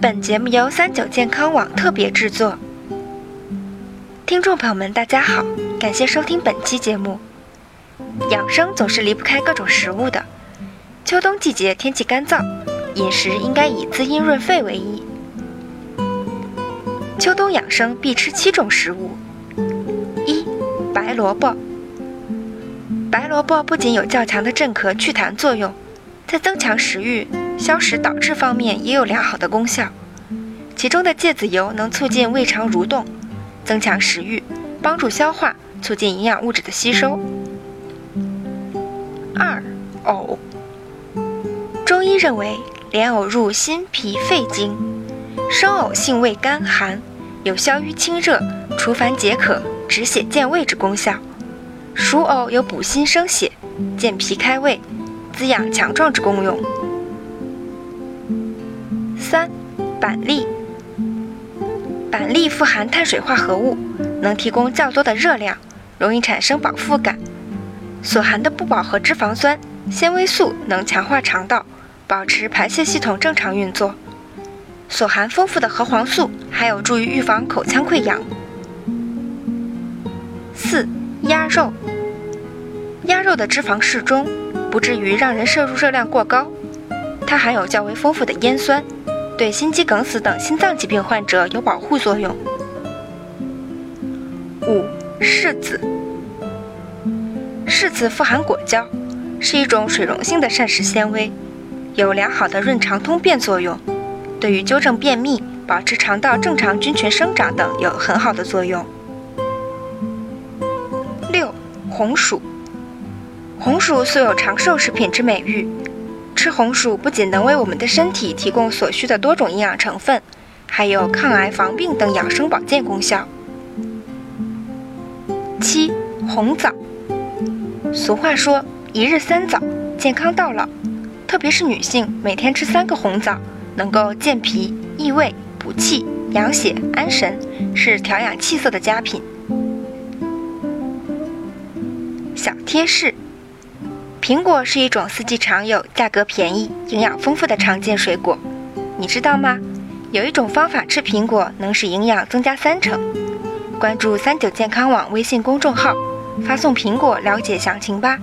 本节目由三九健康网特别制作。听众朋友们，大家好，感谢收听本期节目。养生总是离不开各种食物的，秋冬季节天气干燥，饮食应该以滋阴润肺为宜。秋冬养生必吃七种食物：一、白萝卜。白萝卜不仅有较强的镇咳祛痰作用，在增强食欲、消食导滞方面也有良好的功效。其中的芥子油能促进胃肠蠕动，增强食欲，帮助消化，促进营养物质的吸收。二、藕。中医认为，莲藕入心脾肺经，生藕性味甘寒，有消瘀清热、除烦解渴、止血健胃之功效。熟藕有补心生血、健脾开胃、滋养强壮之功用。三、板栗。板栗富含碳水化合物，能提供较多的热量，容易产生饱腹感。所含的不饱和脂肪酸、纤维素能强化肠道，保持排泄系统正常运作。所含丰富的核黄素还有助于预防口腔溃疡。四、鸭肉。鸭肉的脂肪适中，不至于让人摄入热量过高。它含有较为丰富的烟酸，对心肌梗死等心脏疾病患者有保护作用。五、柿子。柿子富含果胶，是一种水溶性的膳食纤维，有良好的润肠通便作用，对于纠正便秘、保持肠道正常菌群生长等有很好的作用。六、红薯。红薯素有长寿食品之美誉，吃红薯不仅能为我们的身体提供所需的多种营养成分，还有抗癌防病等养生保健功效。七、红枣。俗话说“一日三枣，健康到老”，特别是女性，每天吃三个红枣，能够健脾益胃、补气养血安神，是调养气色的佳品。小贴士。苹果是一种四季常有、价格便宜、营养丰富的常见水果，你知道吗？有一种方法吃苹果能使营养增加三成。关注三九健康网微信公众号，发送“苹果”了解详情吧。